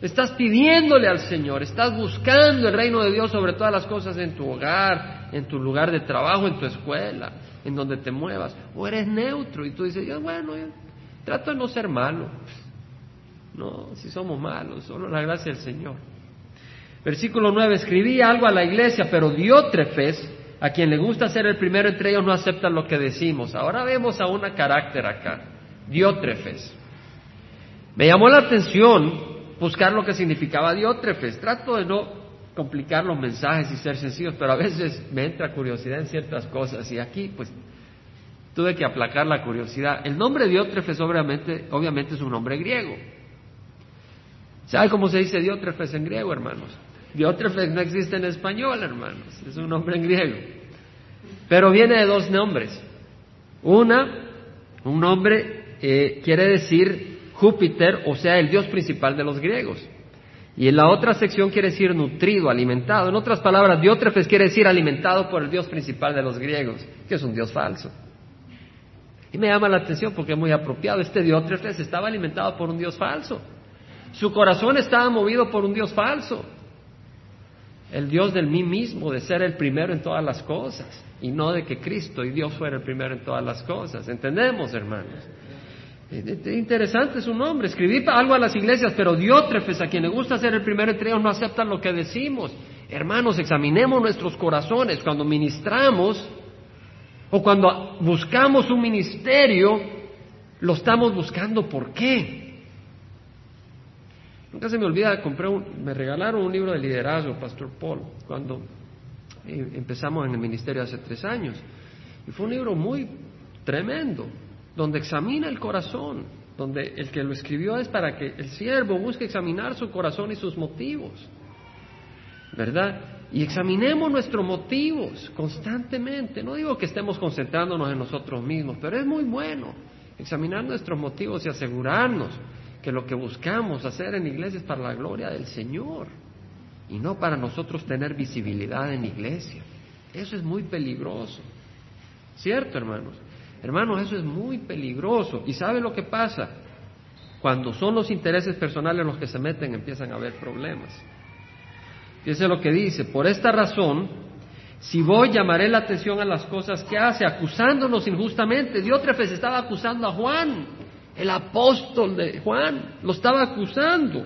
Speaker 1: Estás pidiéndole al Señor. Estás buscando el reino de Dios sobre todas las cosas en tu hogar, en tu lugar de trabajo, en tu escuela, en donde te muevas. O eres neutro y tú dices, yo, bueno, trato de no ser malo. No, si somos malos, solo la gracia del Señor. Versículo 9, escribí algo a la iglesia, pero Diótrefes, a quien le gusta ser el primero entre ellos, no acepta lo que decimos. Ahora vemos a una carácter acá, Diótrefes. Me llamó la atención buscar lo que significaba Diótrefes. Trato de no complicar los mensajes y ser sencillos, pero a veces me entra curiosidad en ciertas cosas y aquí pues tuve que aplacar la curiosidad. El nombre Diótrefes obviamente, obviamente es un nombre griego. ¿Sabe cómo se dice Diótrefes en griego, hermanos? Diótrefes no existe en español, hermanos, es un nombre en griego. Pero viene de dos nombres. Una, un nombre eh, quiere decir Júpiter, o sea, el dios principal de los griegos. Y en la otra sección quiere decir nutrido, alimentado. En otras palabras, Diótrefes quiere decir alimentado por el dios principal de los griegos, que es un dios falso. Y me llama la atención porque es muy apropiado. Este Diótrefes estaba alimentado por un Dios falso. Su corazón estaba movido por un Dios falso. El Dios del mí mismo, de ser el primero en todas las cosas. Y no de que Cristo y Dios fuera el primero en todas las cosas. ¿Entendemos, hermanos? Interesante su nombre. Escribí algo a las iglesias, pero Diótrefes, a quien le gusta ser el primero entre ellos, no aceptan lo que decimos. Hermanos, examinemos nuestros corazones. Cuando ministramos, o cuando buscamos un ministerio, lo estamos buscando ¿por qué? Nunca se me olvida, compré me regalaron un libro de liderazgo, Pastor Paul, cuando eh, empezamos en el ministerio hace tres años. Y fue un libro muy tremendo, donde examina el corazón, donde el que lo escribió es para que el siervo busque examinar su corazón y sus motivos. ¿Verdad? y examinemos nuestros motivos constantemente. No digo que estemos concentrándonos en nosotros mismos, pero es muy bueno examinar nuestros motivos y asegurarnos que lo que buscamos hacer en iglesia es para la gloria del Señor y no para nosotros tener visibilidad en iglesia. Eso es muy peligroso. ¿Cierto, hermanos? Hermanos, eso es muy peligroso. ¿Y sabe lo que pasa? Cuando son los intereses personales los que se meten, empiezan a haber problemas. Fíjese lo que dice, por esta razón, si voy llamaré la atención a las cosas que hace, acusándonos injustamente. Diótrefes estaba acusando a Juan, el apóstol de Juan, lo estaba acusando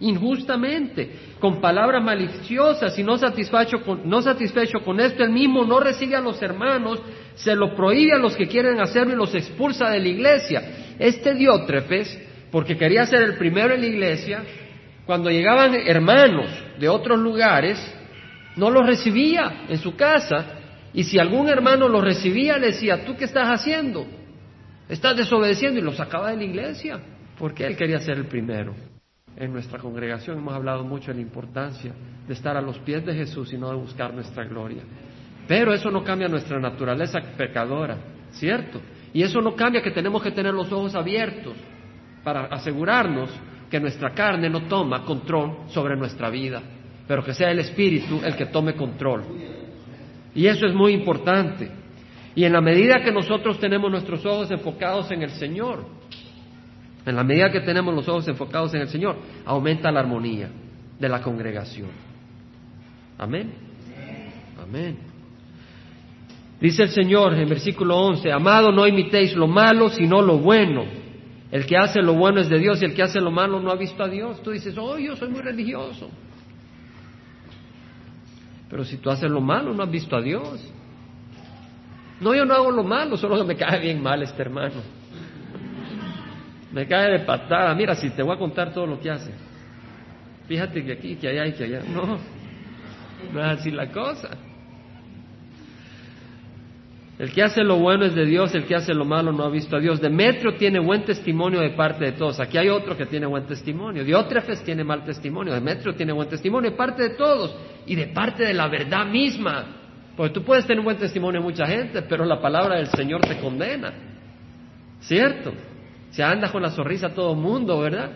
Speaker 1: injustamente, con palabras maliciosas y no satisfecho con, no satisfecho con esto, él mismo no recibe a los hermanos, se lo prohíbe a los que quieren hacerlo y los expulsa de la iglesia. Este Diótrefes, porque quería ser el primero en la iglesia, cuando llegaban hermanos de otros lugares, no los recibía en su casa. Y si algún hermano los recibía, le decía, ¿tú qué estás haciendo? Estás desobedeciendo y los sacaba de la iglesia, porque él quería ser el primero. En nuestra congregación hemos hablado mucho de la importancia de estar a los pies de Jesús y no de buscar nuestra gloria. Pero eso no cambia nuestra naturaleza pecadora, ¿cierto? Y eso no cambia que tenemos que tener los ojos abiertos para asegurarnos que nuestra carne no toma control sobre nuestra vida, pero que sea el Espíritu el que tome control. Y eso es muy importante. Y en la medida que nosotros tenemos nuestros ojos enfocados en el Señor, en la medida que tenemos los ojos enfocados en el Señor, aumenta la armonía de la congregación. Amén. Amén. Dice el Señor en versículo 11, amado, no imitéis lo malo, sino lo bueno el que hace lo bueno es de Dios y el que hace lo malo no ha visto a Dios. Tú dices, oh, yo soy muy religioso. Pero si tú haces lo malo, no has visto a Dios. No, yo no hago lo malo, solo me cae bien mal este hermano. Me cae de patada. Mira, si te voy a contar todo lo que hace. Fíjate que aquí, que allá y que allá. No, no es así la cosa. El que hace lo bueno es de Dios, el que hace lo malo no ha visto a Dios. Demetrio tiene buen testimonio de parte de todos. Aquí hay otro que tiene buen testimonio. Diótrefes tiene mal testimonio. Demetrio tiene buen testimonio de parte de todos y de parte de la verdad misma. Porque tú puedes tener buen testimonio de mucha gente, pero la palabra del Señor te condena. ¿Cierto? Se anda con la sonrisa a todo el mundo, ¿verdad?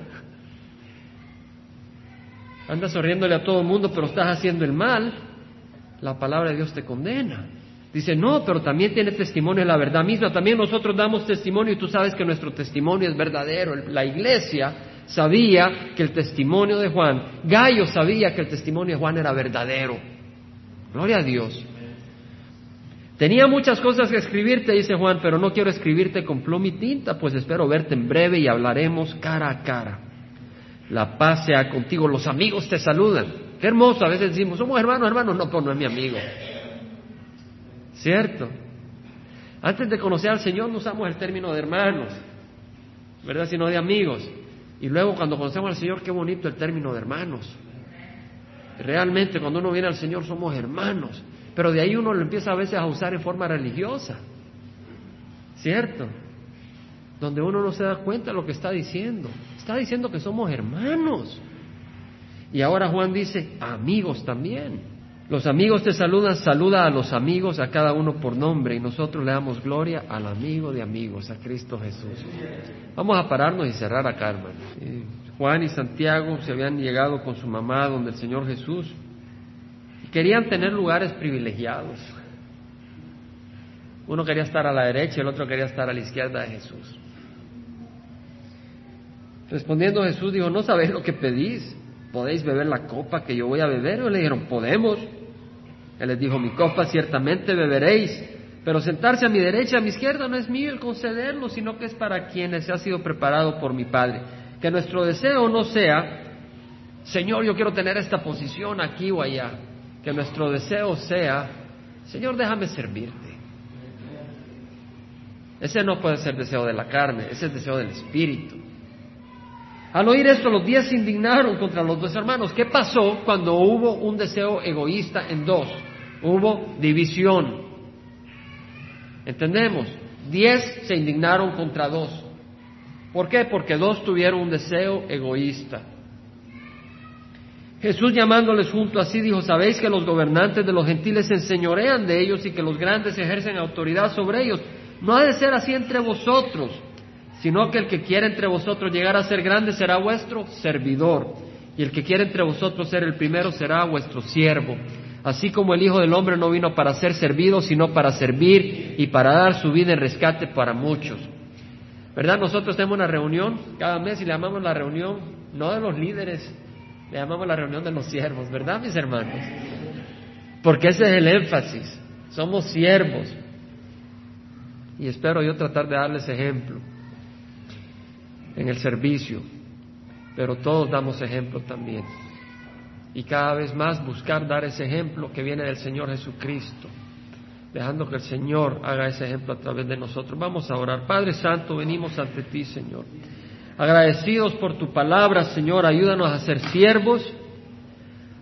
Speaker 1: Andas sonriéndole a todo el mundo, pero estás haciendo el mal. La palabra de Dios te condena. Dice, no, pero también tiene testimonio de la verdad misma. También nosotros damos testimonio y tú sabes que nuestro testimonio es verdadero. La iglesia sabía que el testimonio de Juan, Gallo sabía que el testimonio de Juan era verdadero. Gloria a Dios. Tenía muchas cosas que escribirte, dice Juan, pero no quiero escribirte con pluma y tinta, pues espero verte en breve y hablaremos cara a cara. La paz sea contigo, los amigos te saludan. Qué hermoso, a veces decimos, somos hermanos, hermanos, no, pues no es mi amigo. ¿Cierto? Antes de conocer al Señor no usamos el término de hermanos, ¿verdad? Sino de amigos. Y luego cuando conocemos al Señor, qué bonito el término de hermanos. Realmente cuando uno viene al Señor somos hermanos, pero de ahí uno lo empieza a veces a usar en forma religiosa. ¿Cierto? Donde uno no se da cuenta de lo que está diciendo. Está diciendo que somos hermanos. Y ahora Juan dice, amigos también. Los amigos te saludan, saluda a los amigos, a cada uno por nombre, y nosotros le damos gloria al amigo de amigos, a Cristo Jesús. Vamos a pararnos y cerrar acá, hermano. Juan y Santiago se habían llegado con su mamá donde el Señor Jesús querían tener lugares privilegiados. Uno quería estar a la derecha y el otro quería estar a la izquierda de Jesús. Respondiendo Jesús dijo, ¿no sabéis lo que pedís? ¿Podéis beber la copa que yo voy a beber? Y le dijeron, podemos. Él les dijo, mi copa ciertamente beberéis, pero sentarse a mi derecha, a mi izquierda, no es mío el concederlo, sino que es para quienes ha sido preparado por mi Padre. Que nuestro deseo no sea, Señor, yo quiero tener esta posición aquí o allá. Que nuestro deseo sea, Señor, déjame servirte. Ese no puede ser deseo de la carne, ese es deseo del Espíritu. Al oír esto, los diez se indignaron contra los dos hermanos. ¿Qué pasó cuando hubo un deseo egoísta en dos? Hubo división. ¿Entendemos? Diez se indignaron contra dos. ¿Por qué? Porque dos tuvieron un deseo egoísta. Jesús llamándoles junto así dijo, sabéis que los gobernantes de los gentiles se enseñorean de ellos y que los grandes ejercen autoridad sobre ellos. No ha de ser así entre vosotros sino que el que quiera entre vosotros llegar a ser grande será vuestro servidor, y el que quiera entre vosotros ser el primero será vuestro siervo. Así como el Hijo del Hombre no vino para ser servido, sino para servir y para dar su vida en rescate para muchos. ¿Verdad? Nosotros tenemos una reunión cada mes y le llamamos la reunión no de los líderes, le llamamos la reunión de los siervos, ¿verdad, mis hermanos? Porque ese es el énfasis. Somos siervos. Y espero yo tratar de darles ejemplo en el servicio, pero todos damos ejemplo también. Y cada vez más buscar dar ese ejemplo que viene del Señor Jesucristo, dejando que el Señor haga ese ejemplo a través de nosotros. Vamos a orar. Padre Santo, venimos ante ti, Señor. Agradecidos por tu palabra, Señor, ayúdanos a ser siervos.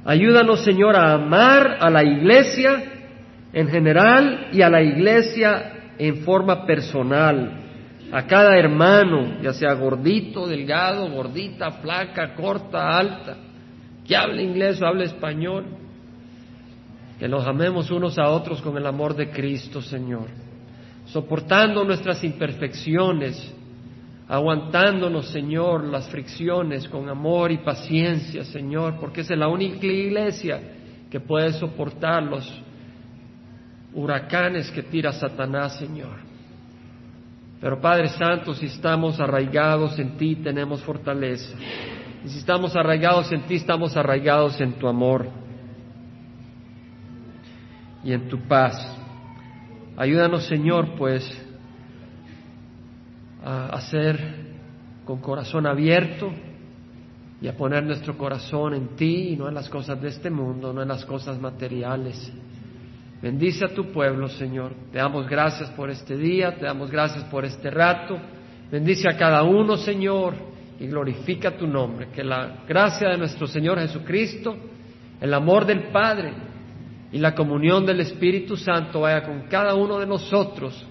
Speaker 1: Ayúdanos, Señor, a amar a la iglesia en general y a la iglesia en forma personal. A cada hermano, ya sea gordito, delgado, gordita, flaca, corta, alta, que hable inglés o hable español, que nos amemos unos a otros con el amor de Cristo, Señor, soportando nuestras imperfecciones, aguantándonos, Señor, las fricciones con amor y paciencia, Señor, porque es la única iglesia que puede soportar los huracanes que tira Satanás, Señor. Pero Padre Santo, si estamos arraigados en ti, tenemos fortaleza. Y si estamos arraigados en ti, estamos arraigados en tu amor y en tu paz. Ayúdanos, Señor, pues, a hacer con corazón abierto y a poner nuestro corazón en ti y no en las cosas de este mundo, no en las cosas materiales. Bendice a tu pueblo, Señor. Te damos gracias por este día, te damos gracias por este rato. Bendice a cada uno, Señor, y glorifica tu nombre. Que la gracia de nuestro Señor Jesucristo, el amor del Padre y la comunión del Espíritu Santo vaya con cada uno de nosotros,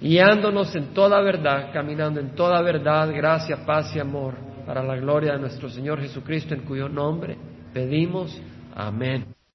Speaker 1: guiándonos en toda verdad, caminando en toda verdad, gracia, paz y amor, para la gloria de nuestro Señor Jesucristo, en cuyo nombre pedimos. Amén.